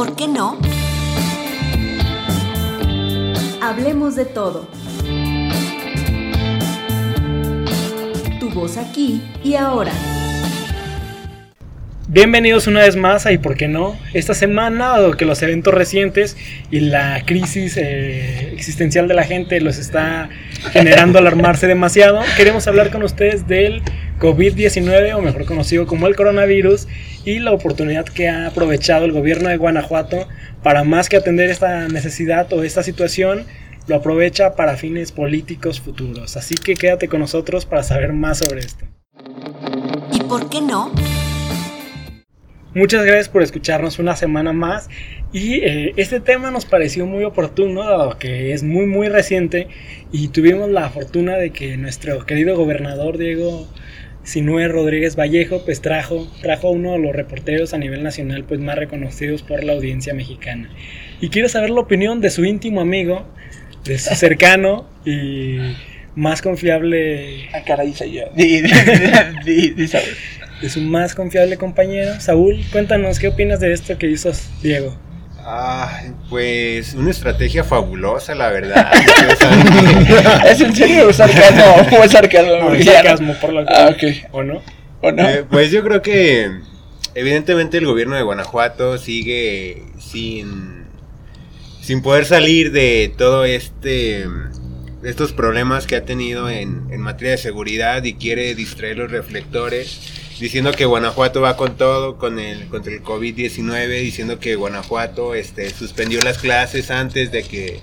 por qué no? Hablemos de todo. Tu voz aquí y ahora. Bienvenidos una vez más a ¿Y por qué no? Esta semana, dado que los eventos recientes y la crisis eh, existencial de la gente los está generando alarmarse demasiado, queremos hablar con ustedes del COVID-19, o mejor conocido como el coronavirus, y la oportunidad que ha aprovechado el gobierno de Guanajuato para más que atender esta necesidad o esta situación, lo aprovecha para fines políticos futuros. Así que quédate con nosotros para saber más sobre esto. ¿Y por qué no? Muchas gracias por escucharnos una semana más y eh, este tema nos pareció muy oportuno dado que es muy muy reciente y tuvimos la fortuna de que nuestro querido gobernador Diego Sinue Rodríguez Vallejo pues trajo, trajo a uno de los reporteros a nivel nacional pues más reconocidos por la audiencia mexicana y quiero saber la opinión de su íntimo amigo, de su cercano y más confiable... Ah, caray, yo. de su más confiable compañero. Saúl, cuéntanos, ¿qué opinas de esto que hizo Diego? Ah, pues una estrategia fabulosa, la verdad. ¿Es en serio o sarcasmo? ¿O es sarcasmo? sarcasmo, por lo que. Ah, ok. ¿O no? ¿O no? Eh, pues yo creo que, evidentemente, el gobierno de Guanajuato sigue sin, sin poder salir de todo este estos problemas que ha tenido en, en materia de seguridad y quiere distraer los reflectores diciendo que Guanajuato va con todo con el contra el COVID-19, diciendo que Guanajuato este suspendió las clases antes de que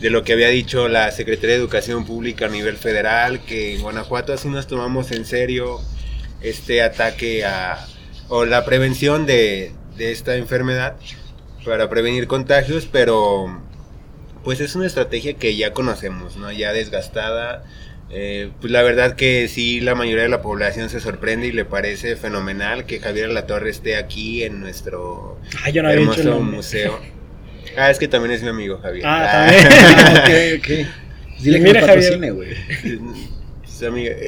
de lo que había dicho la Secretaría de Educación Pública a nivel federal, que en Guanajuato así nos tomamos en serio este ataque a o la prevención de, de esta enfermedad para prevenir contagios, pero pues es una estrategia que ya conocemos, ¿no? Ya desgastada, eh, pues la verdad que sí, la mayoría de la población se sorprende y le parece fenomenal que Javier La Torre esté aquí en nuestro ah, no hermoso museo. Ah, es que también es mi amigo Javier. Ah, ah. también. ok, ok. Dile Mira, Javier. güey.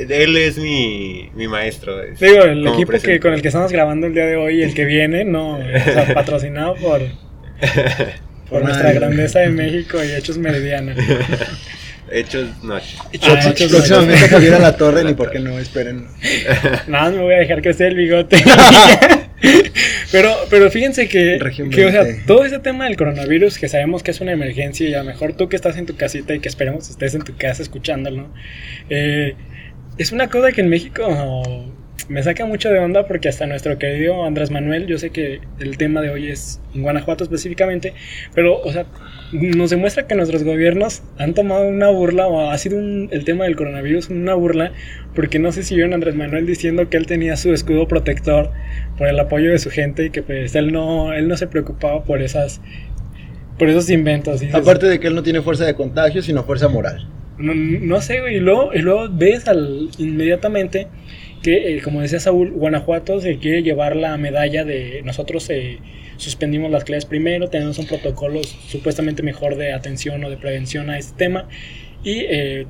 Él es mi, mi maestro. Digo, el equipo que, con el que estamos grabando el día de hoy, el que viene, no, o patrocinado por, por nuestra grandeza de México y Hechos Meridiana. Hechos noche. Hechos ah, Próximamente Javier a la torre, ni por qué no, esperen. Nada, me voy a dejar crecer el bigote. pero, pero fíjense que, que o sea, todo ese tema del coronavirus, que sabemos que es una emergencia, y a lo mejor tú que estás en tu casita y que esperemos estés en tu casa escuchándolo, eh, es una cosa que en México me saca mucho de onda porque hasta nuestro querido Andrés Manuel, yo sé que el tema de hoy es en Guanajuato específicamente, pero, o sea, nos demuestra que nuestros gobiernos han tomado una burla o ha sido el tema del coronavirus una burla porque no sé si vieron a Andrés Manuel diciendo que él tenía su escudo protector por el apoyo de su gente y que pues él no, él no se preocupaba por esas por esos inventos. Aparte de que él no tiene fuerza de contagio, sino fuerza moral. No, sé, güey, y luego, y luego ves al, inmediatamente que, eh, como decía Saúl, Guanajuato se quiere llevar la medalla de nosotros eh, suspendimos las clases primero, tenemos un protocolo supuestamente mejor de atención o de prevención a este tema y eh,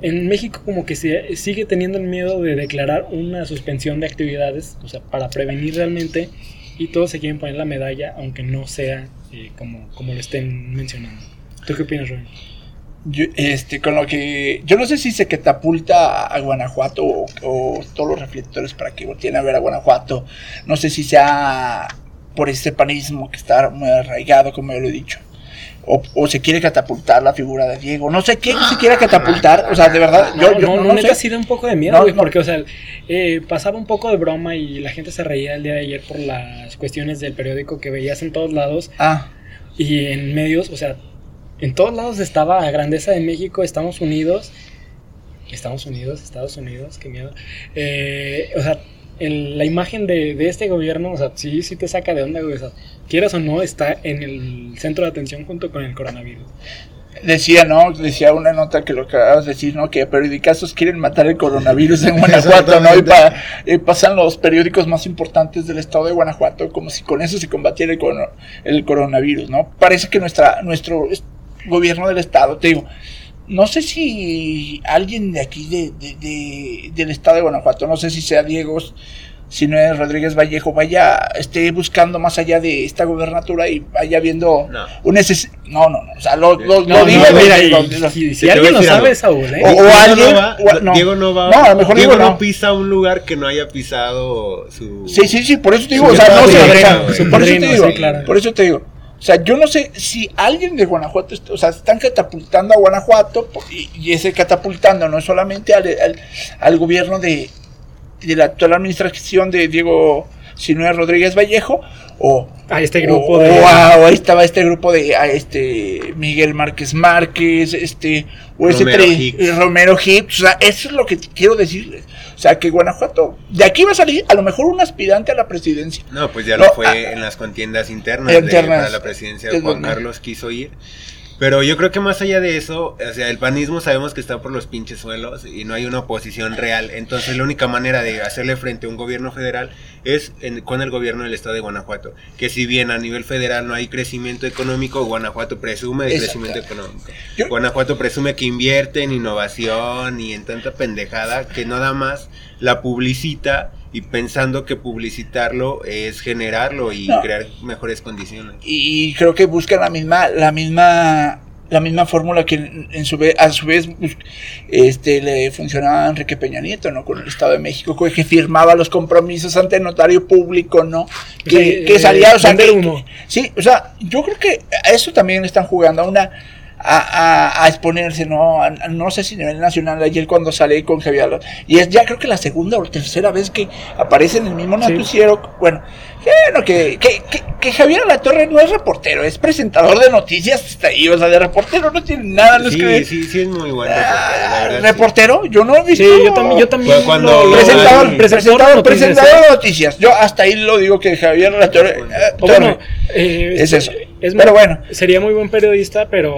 en México como que se sigue teniendo el miedo de declarar una suspensión de actividades, o sea, para prevenir realmente y todos se quieren poner la medalla aunque no sea como, como lo estén mencionando. ¿Tú qué opinas, Rubén? Yo, este, con lo que yo no sé si se catapulta a Guanajuato o, todos los reflectores para que volteen a ver a Guanajuato. No sé si sea por este panismo que está muy arraigado, como yo lo he dicho. O, se quiere catapultar la figura de Diego. No sé qué se quiere catapultar. O sea, de verdad, yo, yo no, no, no, sido un poco de miedo, porque, o sea, eh, pasaba un poco de broma y la gente se reía el día de ayer por las cuestiones del periódico que veías en todos lados. Ah. Y en medios, o sea, en todos lados estaba la grandeza de México, Estados Unidos. Estados Unidos, Estados Unidos, qué miedo. Eh, o sea, la imagen de, este gobierno, o sea, sí, sí te saca de onda, güey. O sea, quieras o no, está en el centro de atención junto con el coronavirus. Decía, ¿no? Decía una nota que lo acabas de decir, ¿no? Que periodicazos quieren matar el coronavirus en Guanajuato, ¿no? Y, pasan los periódicos más importantes del estado de Guanajuato como si con eso se combatiera el, el coronavirus, ¿no? Parece que nuestra, nuestro gobierno del estado. Te digo, no sé si alguien de aquí, de, del estado de Guanajuato, no sé si sea Diego, si no es Rodríguez Vallejo, vaya, esté buscando más allá de esta gubernatura y vaya viendo No. un neces No, no, no, o sea, lo, lo, No, lo digo. no, mira, y- lo- y- lo- si a alguien lo sabe, algo. Saúl, ¿eh? O- Diego alguien- no va, o- no. Diego no va. No, a lo mejor Diego Diego no no. pisa un lugar que no haya pisado su. Sí, sí, sí, por eso te digo, Su o sea, no o güey. por eso te digo, por eso te digo. O sea, yo no sé si alguien de Guanajuato, o sea, están catapultando a Guanajuato y, y ese catapultando no solamente al, al, al gobierno de, de la actual administración de Diego Sinue Rodríguez Vallejo o A este grupo o, de. o a- o ahí estaba este grupo de a este Miguel Márquez Márquez, este o ese Romero Hicks. Romero Hicks, o sea, eso es lo que quiero decirles. O sea, que Guanajuato, de aquí va a salir a lo mejor un aspirante a la presidencia. No, pues ya No, lo fue ah, en las contiendas internas, de- internas. para la presidencia. Es Juan donde- Carlos quiso ir. Pero yo creo que más allá de eso, o sea, el panismo sabemos que está por los pinches suelos y no hay una oposición real. Entonces la única manera de hacerle frente a un gobierno federal es en- con el gobierno del estado de Guanajuato. Que si bien a nivel federal no hay crecimiento económico, Guanajuato presume de crecimiento económico. Yo- Guanajuato presume que invierte en innovación y en tanta pendejada que nada más la publicita y pensando que publicitarlo es generarlo y No. crear mejores condiciones. y creo que buscan la misma la misma la misma fórmula que en, en su vez, a su vez bus- este le funcionaba a Enrique Peña Nieto no con el Estado de México que que firmaba los compromisos ante el notario público no que, Sí, que eh, salía o sea que- sí o sea yo creo que a eso también le están jugando a una a, a- a exponerse, ¿no? A- a- no sé si a nivel nacional, ayer cuando sale con Javier Alonso, y es ya creo que la segunda o tercera vez que aparece en el mismo Sí. noticiero, bueno, bueno, que, que, que, que Javier Alatorre no es reportero, es presentador de noticias, está ahí, o sea, de reportero no tiene nada, no es Sí, que- sí, sí es muy bueno. Ah, sí. reportero, yo no he visto. Sí, yo también, yo también. Fue cuando- lo- lo- Presentador, el presentador, presentador de noticias. Yo hasta ahí lo digo que Javier Alatorre. eh, bueno, Torre. eh, Es eso. Es Pero muy- bueno. Sería muy buen periodista, pero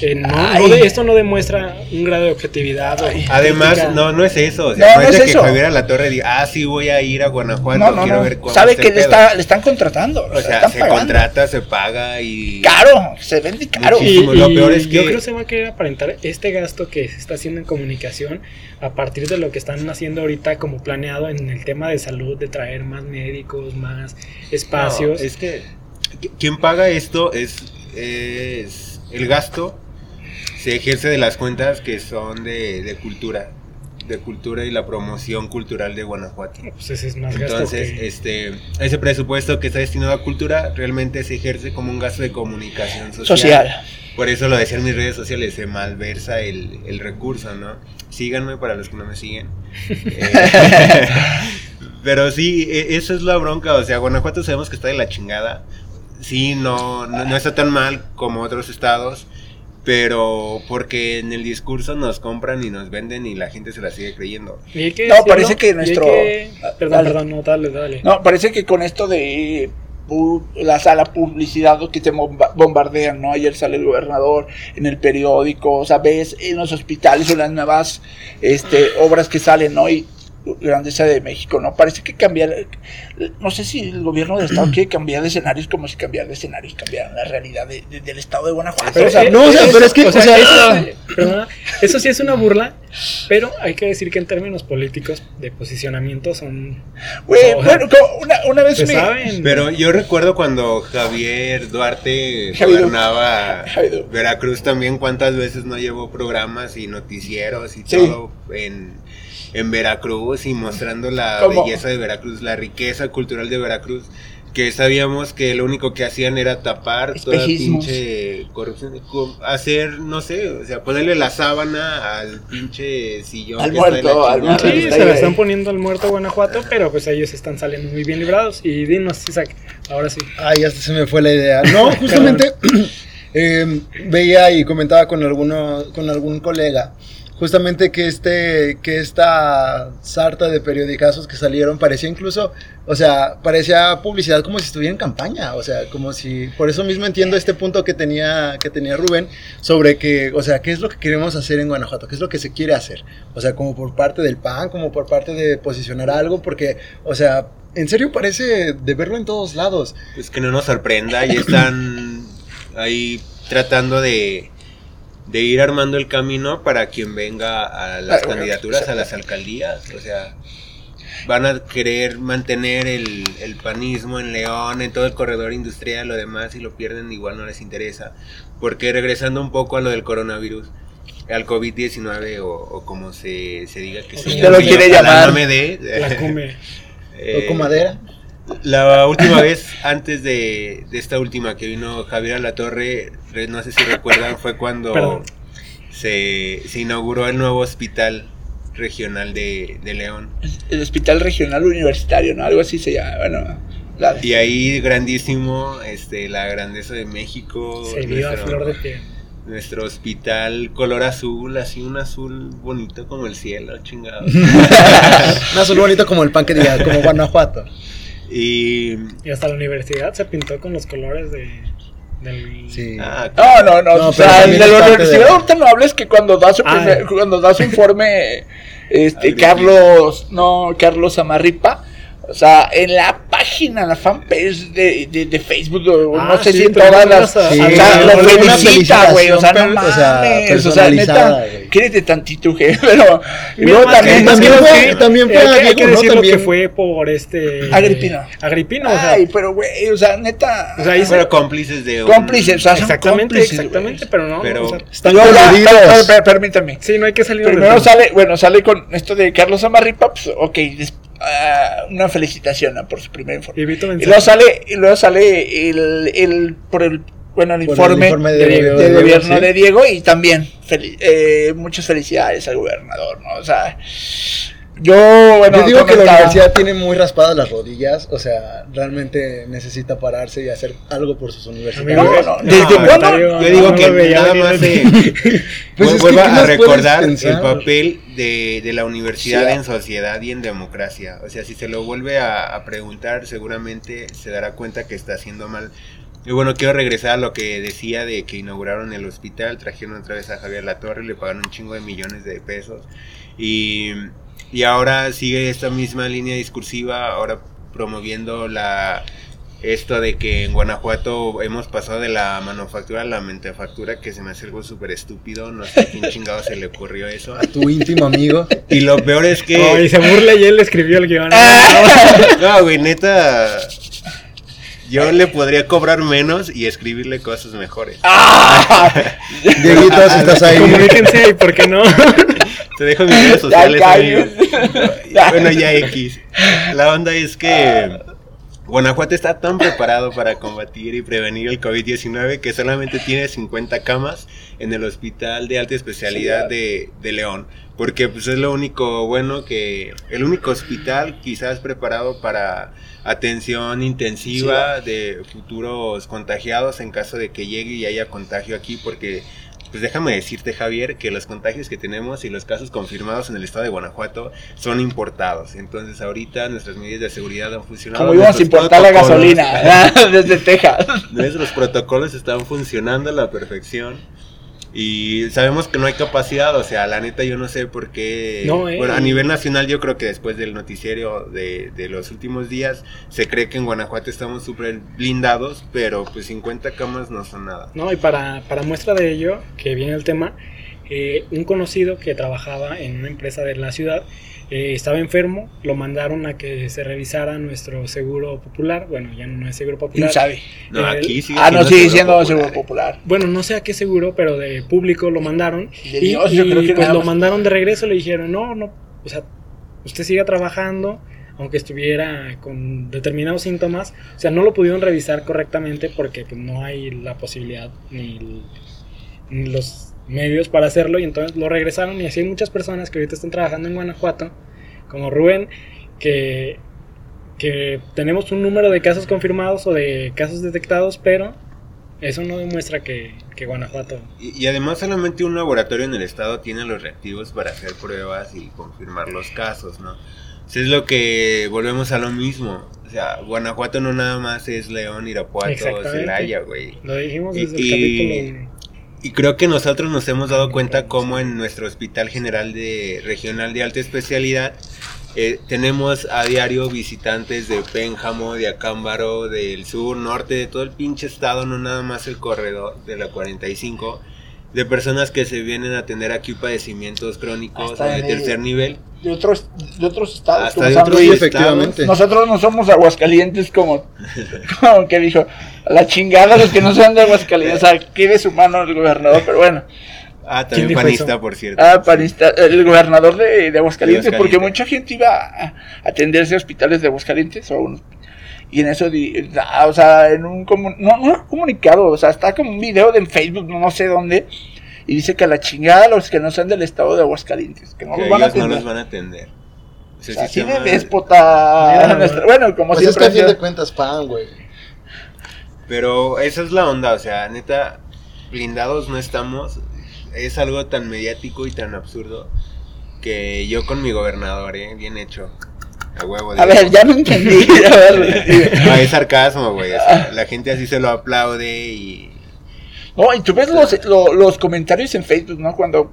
eh, no, Ay. no de- esto no demuestra un grado de objetividad. Además, crítica. no, no es eso. O sea, No, es que eso. Javier Alatorre diga, ah, sí voy a ir a Guanajuato, no, no, quiero no. ver cómo Sabe que le, pedo". está, le están contratando. O sea, están se pagando. contrata, se paga y... Caro, se vende caro. Y. Lo peor es yo que- creo que se va a querer aparentar este gasto que se está haciendo en comunicación a partir de lo que están haciendo ahorita como planeado en el tema de salud, de traer más médicos, más espacios. No, es que quien paga esto es, es el gasto se ejerce de las cuentas que son de, de cultura, de cultura y la promoción cultural de Guanajuato. Pues ese es más gasto Entonces, que- este, ese presupuesto que está destinado a cultura realmente se ejerce como un gasto de comunicación social. Social. Por eso lo decía en mis redes sociales, se malversa el, el recurso, ¿no? Síganme para los que no me siguen. Eh, pero sí, e- eso es la bronca, o sea, Guanajuato sabemos que está de la chingada. Sí, no, no, no está tan mal como otros estados, pero porque en el discurso nos compran y nos venden y la gente se la sigue creyendo. Y hay que No, decirlo, parece que nuestro- que- Ah, Perdón, dale. perdón, no, dale, dale. No, parece que con esto de la sala publicidad que te bomba- bombardean, ¿no? Ayer sale el gobernador en el periódico, o sea, ves en los hospitales o las nuevas este, obras que salen, ¿no? Y grandeza de México, ¿no? Parece que cambiar, no sé si el gobierno del estado quiere cambiar de escenarios como si cambiar de escenarios cambiara la realidad de- de- del estado de Guanajuato. Pero, o sea, eh, no, o sea, eso- pero es que, o sea, eso, sí- perdona, eso sí es una burla, pero hay que decir que en términos políticos de posicionamiento son... sea, bueno, como una, una vez me... saben. Pero yo recuerdo cuando Javier Duarte Javier gobernaba Javier Veracruz también, cuántas veces no llevó programas y noticieros y Sí. todo en, en Veracruz y mostrando la ¿Cómo? belleza de Veracruz, la riqueza cultural de Veracruz. Que sabíamos que lo único que hacían era tapar toda Espejismos. pinche corrupción, co- hacer, no sé, o sea, ponerle la sábana al pinche sillón. Al que está de la muerto, al muerto. Sí, se ahí. están poniendo al muerto Guanajuato, pero pues ellos están saliendo muy bien librados. Y dinos, Isaac, ahora sí. Ay, hasta se me fue la idea. No, justamente eh, veía y comentaba con alguno, con algún colega, justamente que este, que esta sarta de periodicazos que salieron parecía incluso, o sea, parecía publicidad como si estuviera en campaña, o sea, como si, por eso mismo entiendo este punto que tenía, que tenía Rubén sobre que, o sea, qué es lo que queremos hacer en Guanajuato, qué es lo que se quiere hacer, o sea, como por parte del PAN, como por parte de posicionar algo, porque, o sea, en serio parece de verlo en todos lados. Pues que no nos sorprenda, y están ahí tratando de, de ir armando el camino para quien venga a las Ah, candidaturas a las alcaldías. O sea, van a querer mantener el, panismo en León, en todo el corredor industrial, lo demás, y lo pierden, igual no les interesa. Porque regresando un poco a lo del coronavirus, al COVID-19 o, como se, se, diga que se lo quiere llamar. La come. Eh, madera? La última vez, antes de, esta última que vino Javier a la Torre, no sé si recuerdan, fue cuando se, se inauguró el nuevo hospital regional de, León. El Hospital Regional Universitario, ¿no? Algo así se llama, bueno. Y ahí grandísimo, este, la grandeza de México. Se vio a flor de piel. Nuestro hospital color azul, así un azul bonito como el cielo, chingado. un azul bonito como el pan que diga, como Guanajuato. Y, y hasta la universidad se pintó con los colores de del... Sí. Ah, no, no, no, no. o sea, de la universidad ahorita no hables que cuando da su, ah. primer, cuando da su informe, este, Carlos, no, Carlos Amarripa, o sea, en la página, la fanpage de, de, de Facebook, no ah, sé si en todas las. Sí, o sea, lo felicita, güey. O sea, no mames. O sea, neta, quédate tantito, güey. Pero. Y luego también. También fue, también fue hay que decirlo que fue por este. Agripino. Agripino, o sea. Ay, pero, güey, o sea, neta. O sea, ahí pero cómplices de. Cómplices, o sea, Exactamente, exactamente, pero no. Pero. Están Permítame. Sí, no hay que salir. Primero sale, bueno, sale con esto de Carlos Amarripa, pues, ok, Uh, una felicitación por su primer informe. Y, luego sale, y luego sale el, el por el bueno el informe, de, de, gobierno de Diego y también eh, muchas felicidades al gobernador, ¿no? O sea, yo, bueno, Yo digo que la universidad tiene muy raspadas las rodillas, o sea, realmente necesita pararse y hacer algo por sus universidades. No, ¿Desde cuándo? Yo digo que nada más pues vuelva a recordar el papel de, de la universidad en sociedad y en democracia. O sea, si se lo vuelve a, a preguntar, seguramente se dará cuenta que está haciendo mal. Y bueno, quiero regresar a lo que decía de que inauguraron el hospital, trajeron otra vez a Javier Latorre, le pagaron un chingo de millones de pesos. Y y ahora sigue esta misma línea discursiva, ahora promoviendo la esto de que en Guanajuato hemos pasado de la manufactura a la mentefactura, que se me hace algo súper estúpido, no sé a quién chingado se le ocurrió eso. A tu íntimo amigo. Y lo peor es que... Oh, y se burla y él escribió el guion. no, güey, neta... Yo le podría cobrar menos y escribirle cosas mejores. ¡Ah! Dieguito, si estás ahí. Comuníquense ahí, ¿por qué no? Te dejo mis redes sociales, bueno, ya X. La onda es que Guanajuato está tan preparado para combatir y prevenir el COVID-19 que solamente tiene 50 camas en el hospital de alta especialidad de, de León. Porque pues es lo único bueno que... El único hospital quizás preparado para atención intensiva de futuros contagiados en caso de que llegue y haya contagio aquí porque pues déjame decirte Javier que los contagios que tenemos y los casos confirmados en el estado de Guanajuato son importados. Entonces ahorita nuestras medidas de seguridad han funcionado. Como íbamos a importar la gasolina desde Texas. Nuestros protocolos están funcionando a la perfección. Y sabemos que no hay capacidad, o sea, la neta yo no sé por qué... Eh. bueno, a nivel nacional yo creo que después del noticiero de, de los últimos días se cree que en Guanajuato estamos súper blindados, pero pues 50 camas no son nada. No, y para, para muestra de ello, que viene el tema, eh, un conocido que trabajaba en una empresa de la ciudad eh, estaba enfermo, lo mandaron a que se revisara nuestro seguro popular. Bueno, ya no es seguro popular. sabe? No, aquí sigue ah, no, sigue siendo seguro popular. Bueno, no sé a qué seguro, pero de público lo mandaron. y, pues lo mandaron de regreso, le dijeron, no, no, o sea, usted siga trabajando, aunque estuviera con determinados síntomas. O sea, no lo pudieron revisar correctamente porque pues, no hay la posibilidad ni, ni los medios para hacerlo y entonces lo regresaron y así hay muchas personas que ahorita están trabajando en Guanajuato, como Rubén, que, que tenemos un número de casos confirmados o de casos detectados, pero eso no demuestra que, que Guanajuato... Y, además solamente un laboratorio en el estado tiene los reactivos para hacer pruebas y confirmar los casos, ¿no? es lo que volvemos a lo mismo. O sea, Guanajuato no nada más es León, Irapuato, Celaya, güey. Lo dijimos desde el capítulo y creo que nosotros nos hemos dado cuenta cómo en nuestro Hospital General de Regional de Alta Especialidad eh, tenemos a diario visitantes de Pénjamo, de Acámbaro, del sur, norte, de todo el pinche estado, no nada más el corredor de la 45 de personas que se vienen a atender aquí padecimientos crónicos de, tercer nivel. De otros, de otros estados. Hasta de otros efectivamente. Nosotros no somos aguascalientes como, como que dijo, la chingada los que no sean de Aguascalientes. O sea, qué de su mano el gobernador, pero bueno. Ah, también panista, por cierto. Ah, panista, el gobernador de, de Aguascalientes, porque mucha gente iba a atenderse a hospitales de Aguascalientes o un y en eso, o sea, en un no, no comunicado, o sea, está como un video de Facebook, no sé dónde, y dice que a la chingada los que no sean del estado de Aguascalientes, que no, los, van a atender. no los van a atender. O sea, así de déspota. bueno, como pues siempre. Es que a fin de cuentas pan, güey. Pero esa es la onda, o sea, neta, blindados no estamos. Es algo tan mediático y tan absurdo que yo con mi gobernador, ¿eh? bien hecho. A, ver, ya no entendí. no, es sarcasmo, güey. la gente así se lo aplaude y. No, y tú ves los, los, comentarios en Facebook, ¿no? Cuando.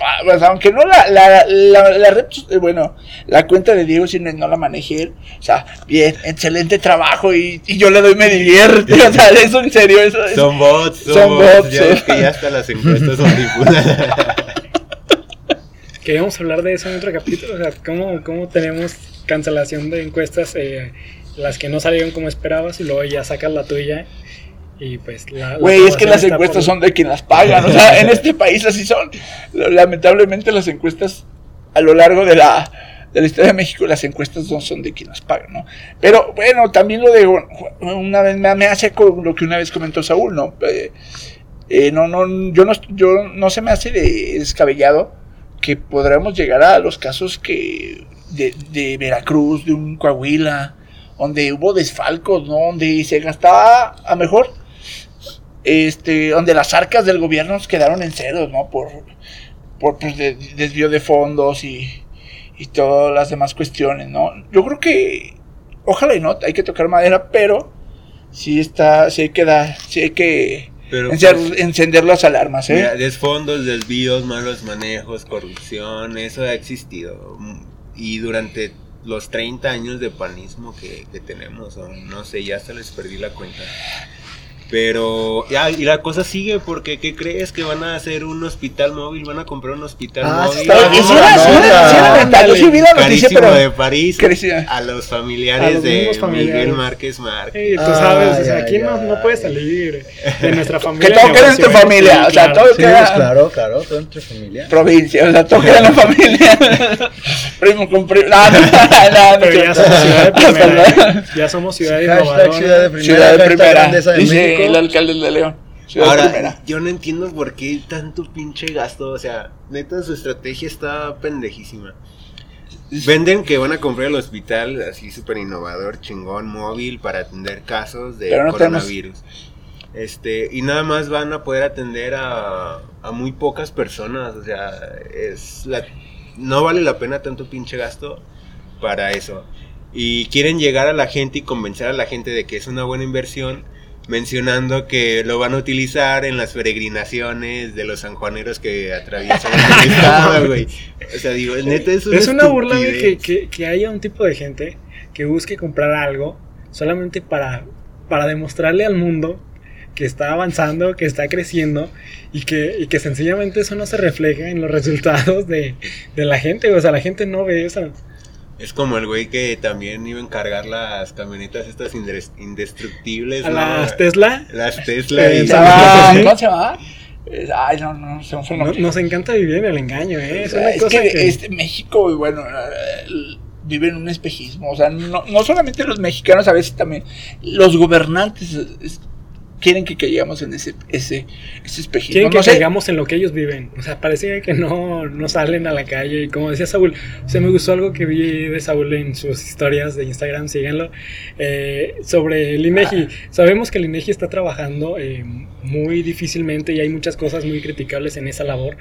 Ah, pues, aunque no la, la, la, red, eh, bueno, la cuenta de Diego Cine no la manejé, o sea, bien, excelente trabajo y, y yo le doy me divierte, o sea, eso en serio, eso Son bots, son, bots. Ya es que ya hasta las encuestas son Queríamos hablar de eso en otro capítulo, o sea, cómo, cómo tenemos cancelación de encuestas, eh, las que no salieron como esperabas y luego ya sacas la tuya y pues la... Güey, es que las encuestas son de quien las pagan, o sea, en este país así son. Lamentablemente las encuestas a lo largo de la, de la historia de México, las encuestas no son de quien las pagan, ¿no? Pero bueno, también lo de una vez me, hace con lo que una vez comentó Saúl, ¿no? Eh, eh, no, no, yo no, yo no se me hace de descabellado que podremos llegar a los casos que de, Veracruz, de un Coahuila, donde hubo desfalcos, ¿no? Donde se gastaba a mejor, este, donde las arcas del gobierno quedaron en ceros, ¿no? Por, por pues, desvío de fondos y, y todas las demás cuestiones, ¿no? Yo creo que, ojalá y no, hay que tocar madera, pero sí está, sí hay que dar, sí hay que pues, encender las alarmas, ¿eh? desfondos, desvíos, malos manejos, corrupción, eso ha existido y durante los 30 años de panismo que, que tenemos, o no sé, ya hasta les perdí la cuenta. Pero, ya, y la cosa sigue porque, ¿qué crees? Que van a hacer un hospital móvil, van a comprar un hospital ah, móvil. Carísimo de París a los familiares de Miguel Márquez Márquez. Sí, tú sabes, o sea, aquí no, no puede salir de nuestra familia. Que todo queda en tu familia, o sea, todo queda... claro, claro, todo en tu familia. Provincia, o sea, todo queda en la familia. primo con primo. No, no, no, Pero ya somos ciudad de primera. Ya somos ciudad de primera. Ciudad de primera. El alcalde de León. Ahora, yo no entiendo por qué tanto pinche gasto. O sea, neta, su estrategia está pendejísima. Venden que van a comprar el hospital así súper innovador, chingón, móvil para atender casos de coronavirus. Este, y nada más van a poder atender a, a muy pocas personas. O sea, es la, no vale la pena tanto pinche gasto para eso. Y quieren llegar a la gente y convencer a la gente de que es una buena inversión mencionando que lo van a utilizar en las peregrinaciones de los sanjuaneros que atraviesan el estado, güey. O sea, digo, neta es una, es una burla que, que, haya un tipo de gente que busque comprar algo solamente para, para demostrarle al mundo que está avanzando, que está creciendo y que, y que sencillamente eso no se refleja en los resultados de, de la gente. O sea, la gente no ve eso. Es como el güey que también iba a encargar las camionetas estas indestructibles. las Tesla? Las Tesla. Eh, ¿Cómo se llama? Ay, no, no, se no, Nos encanta vivir en el engaño, ¿eh? Es, una es cosa que, Este, México, bueno, eh, vive en un espejismo. O sea, no, no solamente los mexicanos, a veces también los gobernantes quieren que caigamos en ese, ese, ese espejismo. Quieren que caigamos en lo que ellos viven. O sea, parecía que no, no salen a la calle. Y como decía Saúl, o sea, me gustó algo que vi de Saúl en sus historias de Instagram, síganlo, eh, sobre el INEGI. Ah. Sabemos que el INEGI está trabajando eh, muy difícilmente y hay muchas cosas muy criticables en esa labor.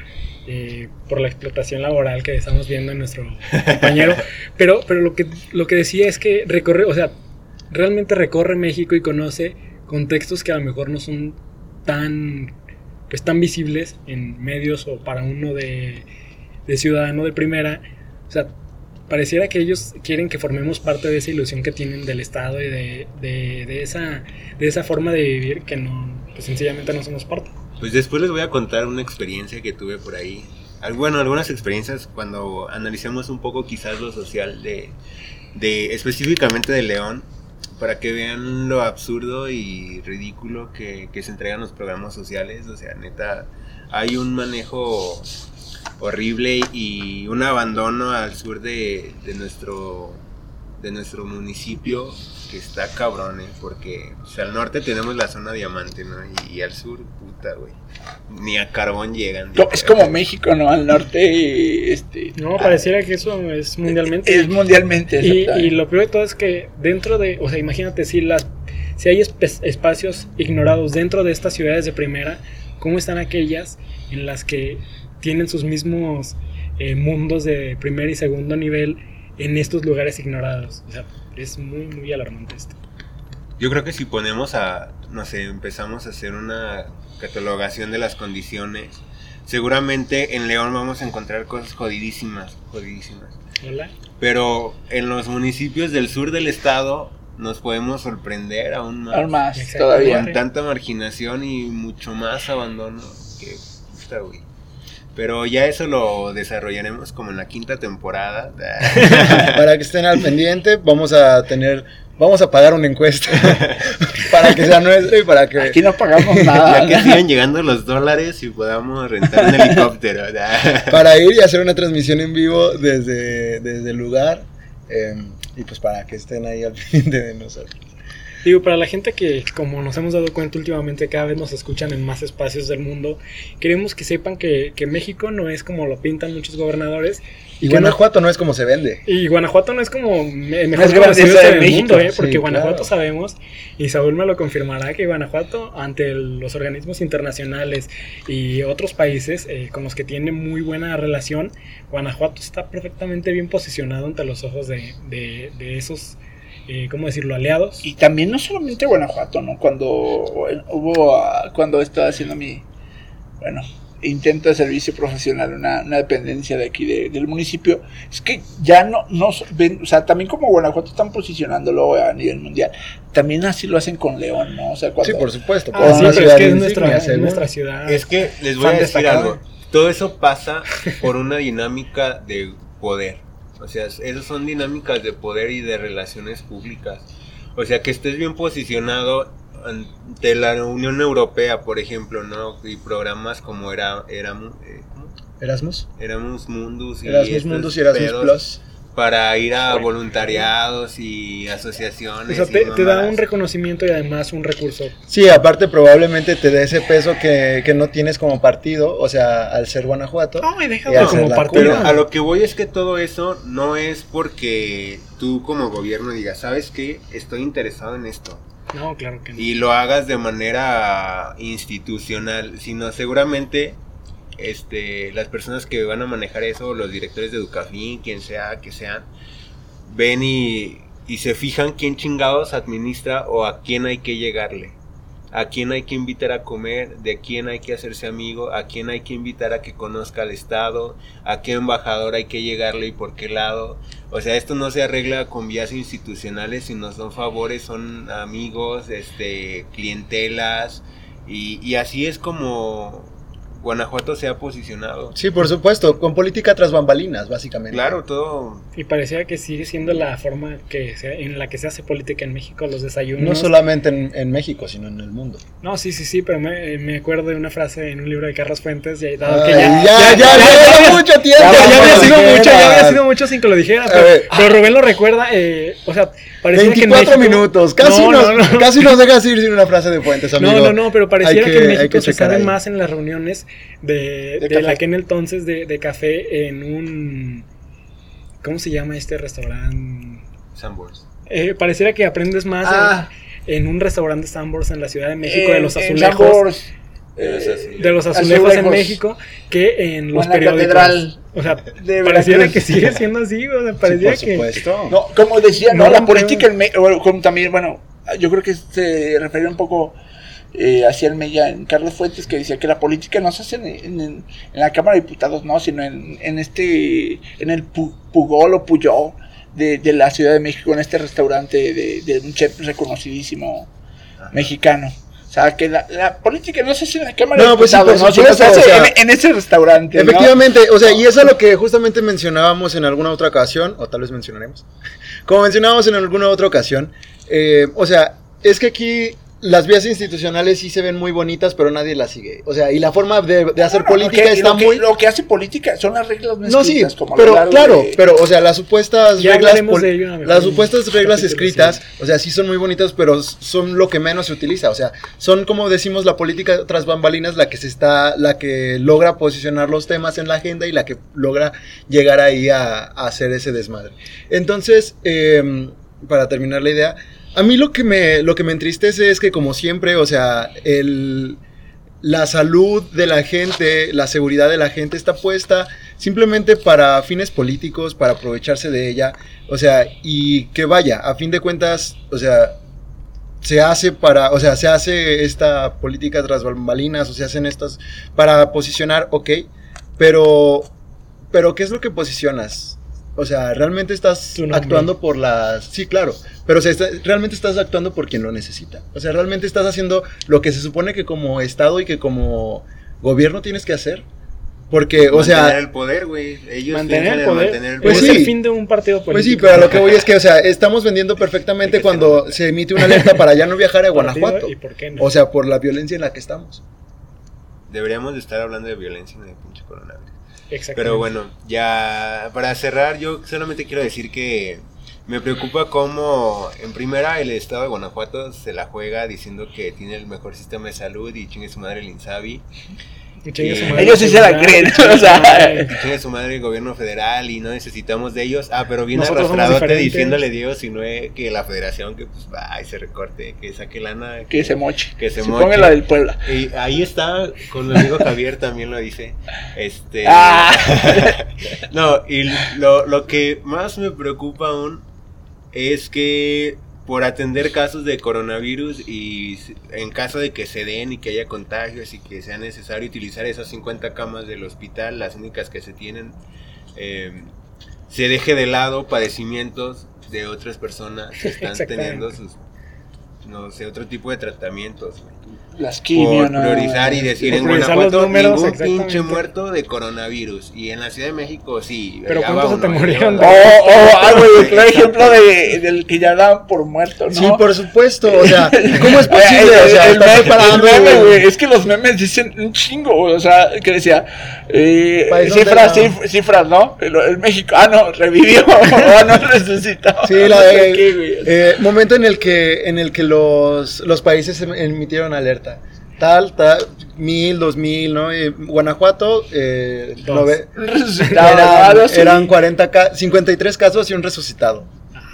Eh, por la explotación laboral que estamos viendo en nuestro compañero. Pero, pero lo, que, lo que decía es que recorre, o sea, realmente recorre México y conoce contextos que a lo mejor no son tan, pues, tan visibles en medios o para uno de, de ciudadano de primera. O sea, pareciera que ellos quieren que formemos parte de esa ilusión que tienen del Estado y de, de, esa, de esa forma de vivir que no, pues sencillamente no somos parte. Pues después les voy a contar una experiencia que tuve por ahí. Bueno, algunas experiencias cuando analicemos un poco quizás lo social de, de específicamente de León, para que vean lo absurdo y ridículo que, que se entregan los programas sociales. O sea, neta, hay un manejo horrible y un abandono al sur de, de nuestro de nuestro municipio que está cabrón, ¿eh? porque al norte tenemos la zona diamante, ¿no? Y, al sur, puta, güey. Ni a carbón llegan. es como México, ¿no? Al norte, este... No, pareciera que eso es mundialmente. Es mundialmente, y, y, lo peor de todo es que dentro de, o sea, imagínate si las... Si hay espacios ignorados dentro de estas ciudades de primera, ¿cómo están aquellas en las que tienen sus mismos eh, mundos de primer y segundo nivel en estos lugares ignorados. O sea, es muy, muy alarmante esto. Yo creo que si ponemos a, no sé, empezamos a hacer una catalogación de las condiciones, seguramente en León vamos a encontrar cosas jodidísimas, jodidísimas. ¿Hola? Pero en los municipios del sur del estado nos podemos sorprender aún más. Aún más, todavía. Con tanta marginación y mucho más abandono que, puta, güey. Pero ya eso lo desarrollaremos como en la quinta temporada. para que estén al pendiente, vamos a tener, vamos a pagar una encuesta para que sea nuestra y para que... Aquí no pagamos nada. Ya que sigan llegando los dólares y podamos rentar un helicóptero. para ir y hacer una transmisión en vivo desde, desde el lugar em, y pues para que estén ahí al pendiente de nosotros. Digo, para la gente que, como nos hemos dado cuenta últimamente, cada vez nos escuchan en más espacios del mundo, queremos que sepan que, México no es como lo pintan muchos gobernadores. Y Guanajuato no, es como se vende. Y Guanajuato no es como el mejor conocido del mundo, ¿eh? porque Guanajuato sabemos, y Saúl me lo confirmará, que Guanajuato, ante los organismos internacionales y otros países eh, con los que tiene muy buena relación, Guanajuato está perfectamente bien posicionado ante los ojos de, de esos eh, ¿cómo decirlo?, aliados. Y también no solamente Guanajuato, ¿no? Cuando hubo, cuando estaba haciendo mi, bueno, intento de servicio profesional, una, una dependencia de aquí del municipio, es que ya no, no ven, o sea, también como Guanajuato están posicionándolo a nivel mundial, también así lo hacen con León, ¿no? O sea, sí, por supuesto. Ah, sí, pero es que es nuestra, es nuestra ciudad. Es que les voy a decir algo. Todo eso pasa por una dinámica de poder. O sea, esas son dinámicas de poder y de relaciones públicas. O sea, que estés bien posicionado ante la Unión Europea, por ejemplo, ¿no? Y programas como era, era eh, Erasmus. Erasmus Mundus y Erasmus Mundus y Erasmus Plus para ir a voluntariados y asociaciones. O sea, te, da un reconocimiento y además un recurso. Sí, aparte probablemente te dé ese peso que, no tienes como partido, o sea, al ser Guanajuato. No, me como partido. Pero a lo que voy es que todo eso no es porque tú como gobierno digas, ¿sabes qué? Estoy interesado en esto. No, claro que no. Y lo hagas de manera institucional, sino seguramente este, las personas que van a manejar eso, los directores de Educafin, quien sea que sean, ven y, y se fijan quién chingados administra o a quién hay que llegarle, a quién hay que invitar a comer, de quién hay que hacerse amigo, a quién hay que invitar a que conozca el Estado, a qué embajador hay que llegarle y por qué lado. O sea, esto no se arregla con vías institucionales, sino son favores, son amigos, este, clientelas, y, y así es como Guanajuato se ha posicionado. Sí, por supuesto, con política tras bambalinas, básicamente. Claro, todo. Y parecía que sigue siendo la forma que en la que se hace política en México, los desayunos. No solamente en, México, sino en el mundo. No, sí, sí, sí, pero me, acuerdo de una frase en un libro de Carlos Fuentes, ya, dado que ya, ya, ya, ya, mucho tiempo. Ya, había sido mucho, ya había sido mucho sin que lo dijera, pero, Rubén lo recuerda, eh, o sea, parecía 24 que en México, minutos, casi, no, nos, casi nos dejas ir sin una frase de Fuentes, amigo. No, no, no, pero pareciera que, en México se sabe más en las reuniones de, de, la que en entonces de, de, café en un... ¿Cómo se llama este restaurante? Sambors. Eh, pareciera que aprendes más ah. en, un restaurante Sambors en la Ciudad de México de los azulejos. Eh, de los azulejos, en México que en los periódicos. O sea, pareciera que sigue siendo así, o sea, sí, por supuesto. No, como decía, no, la política en México, también, bueno, yo creo que se refería un poco eh, hacia el Mella en Carlos Fuentes que decía que la política no se hace en, la Cámara de Diputados, no, sino en, en este, en el Pugol o Puyol de, de, la Ciudad de México, en este restaurante de, de un chef reconocidísimo mexicano. O sea, que la, la política, no sé si en la Cámara no, pues sí, ¿no? Supuesto, no se hace o sea, en, en ese restaurante. ¿no? Efectivamente, o sea, y eso es lo que justamente mencionábamos en alguna otra ocasión, o tal vez mencionaremos. Como mencionábamos en alguna otra ocasión, eh, o sea, es que aquí las vías institucionales sí se ven muy bonitas, pero nadie las sigue. O sea, y la forma de, de hacer política que- está lo que, muy... Lo que hace política son las reglas no No, sí, como pero claro, de- pero o sea, las supuestas Ya reglas, hablaremos pol- de ello las supuestas reglas escritas, o sea, sí son muy bonitas, pero son lo que menos se utiliza, o sea, son como decimos la política tras bambalinas la que se está, la que logra posicionar los temas en la agenda y la que logra llegar ahí a, a hacer ese desmadre. Entonces, em, para terminar la idea, a mí lo que me, lo que me entristece es que como siempre, o sea, el, la salud de la gente, la seguridad de la gente está puesta simplemente para fines políticos, para aprovecharse de ella, o sea, y que vaya, a fin de cuentas, o sea, se hace para, o sea, se hace esta política tras bambalinas, o se hacen estas para posicionar, ok, pero, pero ¿qué es lo que posicionas? O sea, realmente estás actuando por las... Sí, claro, pero o sea, está- realmente estás actuando por quien lo necesita. O sea, realmente estás haciendo lo que se supone que como Estado y que como gobierno tienes que hacer. Porque, o mantener sea, el poder, güey. Ellos Mantener el poder. mantener el Pues es poder. sí. el fin de un partido político. pues sí, pero a lo que voy es que, o sea, estamos vendiendo perfectamente cuando se emite una alerta para ya no viajar a Guanajuato. ¿Y por qué no? O sea, por la violencia en la que estamos. Deberíamos de estar hablando de violencia en el pinche coronavirus. Pero bueno, ya para cerrar, yo solamente quiero decir que me preocupa cómo en primera el estado de Guanajuato se la juega diciendo que tiene el mejor sistema de salud y chingue su madre el Insabi. Ellos sí se la creen, o su sea. madre. Y chingue su madre el gobierno federal y no necesitamos de ellos. Ah, pero somos arrastradote diciéndole Dios y no es que la federación que pues va y se recorte, que saque lana. Que se moche. Que se Se moche. ponga la del Puebla. Y ahí está, con mi amigo Javier también lo dice. Este. Ah. no, y lo, lo que más me preocupa aún es que por atender casos de coronavirus y en caso de que se den y que haya contagios y que sea necesario utilizar esas 50 camas del hospital, las únicas que se tienen, eh, se deje de lado padecimientos de otras personas que están teniendo sus, no sé, otro tipo de tratamientos. Las quimio, por ¿no? priorizar y decir en Guanajuato números, ningún pinche muerto de coronavirus y en la Ciudad de México sí Pero ¿cuántos se te murieron O, uno. o, ah, güey, el claro ejemplo de, del que ya daban por muerto, ¿no? Sí, por supuesto. O sea, ¿cómo es posible? El- O sea, el, meme, preparando, el meme, güey. es que los memes dicen un chingo, o sea, que decía, eh, cifras, cif- cifras, ¿no? El, el México, ah, no, revivió, o no resucitó. Sí, la no de, eh, momento en el que en el que los, los países em- emitieron alerta. Tal, tal, mil, dos mil, ¿no? Y Guanajuato, eh, nove- eran, eran 40 ca- 53 casos y un resucitado.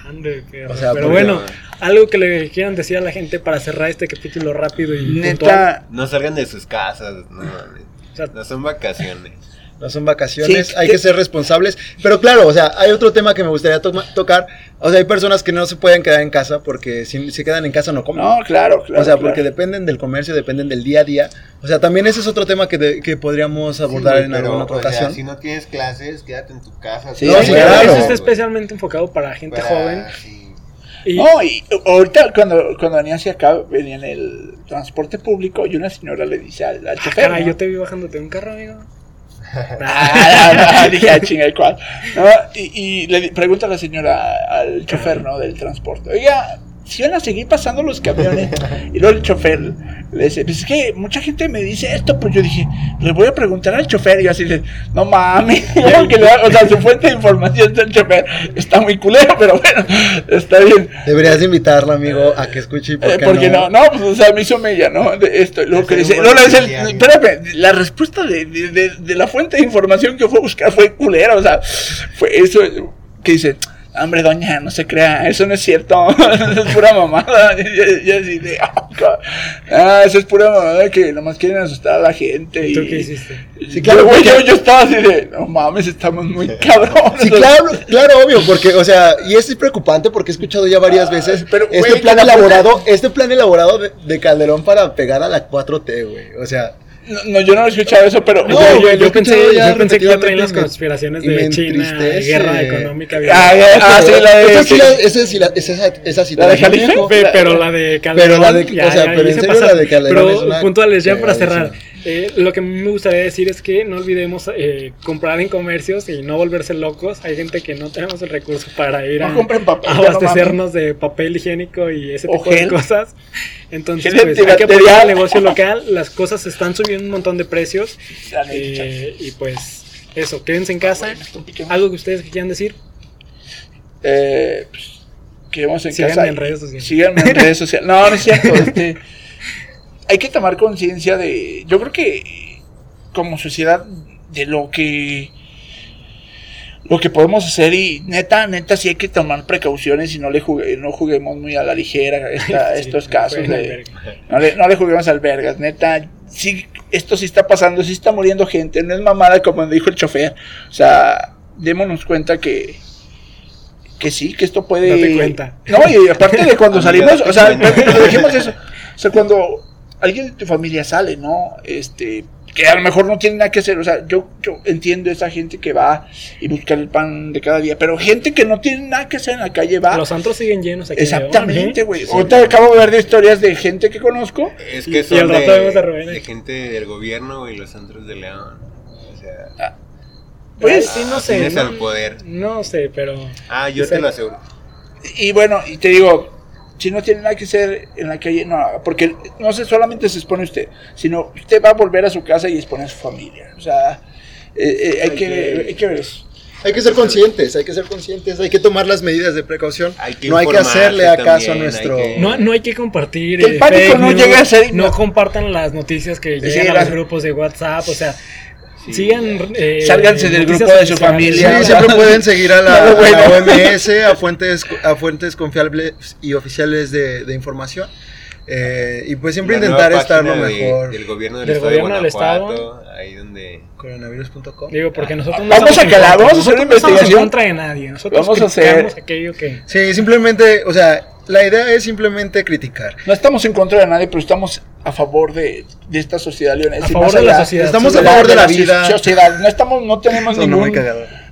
Ande, qué O sea, pero bueno, algo que le quieran decir a la gente para cerrar este capítulo rápido y puntual. Neta, no salgan de sus casas no, mames. O sea, no son vacaciones No son vacaciones, Sí, hay que- que ser responsables. Pero claro, o sea, hay otro tema que me gustaría to- tocar. O sea, hay personas que no se pueden quedar en casa porque si se quedan en casa no comen. no, claro, claro. o sea, claro. porque dependen del comercio, dependen del día a día. O sea, también ese es otro tema que, de- que podríamos abordar Sí, en pero, alguna otra o sea, ocasión. si no tienes clases quédate en tu casa Sí, No, sí, claro. Eso está especialmente enfocado para gente Para- joven. sí. Y No, y ahorita cuando, cuando venía hacia acá, venía en el transporte público y una señora le dice al, al Ah, chofer. caray, ¿no? yo te vi bajándote de un carro, amigo. Ah, dije, ah, chinga, ¿cuál? No, y, y le pregunta a la señora al chofer, ¿no? Del transporte. Oiga, si van a seguir pasando los camiones. Y luego el chofer le dice, pues es que mucha gente me dice esto. Pues yo dije, le voy a preguntar al chofer. Y yo así de, no mames. como que le- o sea, su fuente de información del chofer está muy culero, pero bueno, está bien. Deberías invitarlo, amigo, a que escuche y por Eh, qué porque no. no, no, pues o sea, me hizo mella, ¿no? De esto, luego que dice, luego le dice, espérame, la respuesta de, de, de- de la fuente de información que fue a buscar fue culera, o sea, fue eso, que dice, hombre, doña, no se crea, eso no es cierto, eso es pura mamada, y, así de, ah, ah, eso es pura mamada que nomás quieren asustar a la gente. ¿Y tú qué hiciste? Sí, claro, Yo, güey, porque- yo, yo estaba así de, no mames, estamos muy cabrones. Sí, claro, claro, obvio, porque, o sea, y es preocupante porque he escuchado ya varias veces pero, este plan elaborado, este plan elaborado de, de Calderón para pegar a la 4T, güey. O sea, No, yo no he escuchado eso, pero. No, yo, pensé, yo pensé que ya traen las conspiraciones de China, guerra económica. Ah, ah, sí, la de. Esa sí, esa, esa sí. ¿La de Jalisco? Pero la de Calderón. Pero la de. O sea, pero en serio la de Calderón. Pero puntuales, ya para cerrar. Eh, lo que me gustaría decir es que no olvidemos eh, comprar en comercios y no volverse locos. Hay gente que no tenemos el recurso para ir a, abastecernos de papel higiénico y ese tipo de cosas. Entonces, pues, hay que apoyar el negocio local. Las cosas están subiendo un montón de precios. Eh, y pues, eso, quédense en casa. ¿Algo que ustedes quieran decir? Eh, pues, quedemos en Síganme en redes sociales. Síganme en redes sociales. No, no es cierto. Este, hay que tomar conciencia de, yo creo que como sociedad, de lo que lo que podemos hacer y neta, neta sí hay que tomar precauciones y no le no juguemos muy a la ligera estos casos de, no, le, no le juguemos albergas, neta, sí, esto sí está pasando, sí está muriendo gente, no es mamada como dijo el chofer, o sea, démonos cuenta que que sí, que esto puede... Date cuenta. No, y aparte de cuando salimos, o sea, dejemos eso, o sea, cuando alguien de tu familia sale, ¿no? Este, que a lo mejor no tiene nada que hacer, o sea, yo, yo entiendo esa gente que va y busca el pan de cada día, pero gente que no tiene nada que hacer en la calle va. Los antros siguen llenos aquí. Exactamente, güey. Ahorita acabo de ver de historias de gente que conozco. Es que son de, gente del gobierno y los antros de León. O sea, ah, pues sí, no sé. Tienes el poder. No sé, pero. Ah, yo te lo aseguro. Y bueno, y te digo, si no tiene nada que hacer en la calle, no, porque no sé, solamente se expone usted, sino usted va a volver a su casa y expone a su familia. O sea, eh, eh, hay, que, hay que ver eso. Hay que ser conscientes, hay que ser conscientes, hay que tomar las medidas de precaución. no hay que hacerle acaso a nuestro. No, no hay que compartir. Que el pánico no llegue a ser. No compartan las noticias que llegan a los grupos de WhatsApp, o sea. Sigan. Eh, Sálganse del grupo de su familia. Sí, siempre pueden seguir a la, OMS, a fuentes, a fuentes confiables y oficiales de, de información. Eh, y pues siempre intentar estar lo mejor. del gobierno del, estado gobierno del estado. Ahí donde. Coronavirus.com. Digo, porque nosotros no vamos a calar, vamos a hacer una investigación. en contra de nadie. Nosotros vamos a hacer aquello que. Sí, simplemente, o sea, la idea es simplemente criticar. No estamos en contra de nadie, pero estamos a favor de, de esta sociedad leonesa. A favor de la sociedad. Estamos a favor de la, vida. Sociedad. No estamos, no tenemos ningún.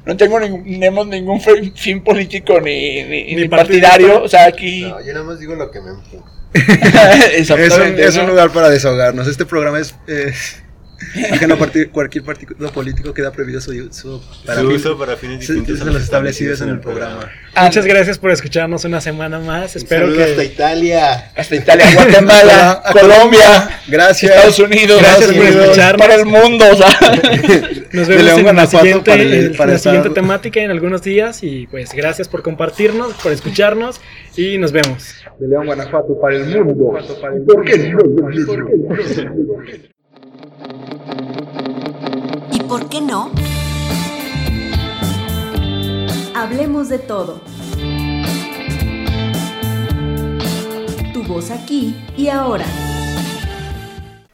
No, tengo ningún, tenemos ningún fin político ni, ni, partidario. O sea, aquí. No, yo nada más digo lo que me empuja. es, un, es un lugar para desahogarnos. Este programa es. Eh, Ajeno partir, cualquier partido político queda prohibido su, uso para, uso para fines distintos los establecidos en el programa. Muchas gracias por escucharnos una semana más. Espero que hasta Italia, hasta Italia, Guatemala, Colombia, gracias, Estados Unidos, gracias por escucharnos para el mundo. Nos vemos en la siguiente, en la siguiente temática en algunos días y pues gracias por compartirnos, por escucharnos y nos vemos. De León, Guanajuato para el mundo. ¿Por qué no? ¿Y por qué no? Hablemos de todo. Tu voz aquí y ahora.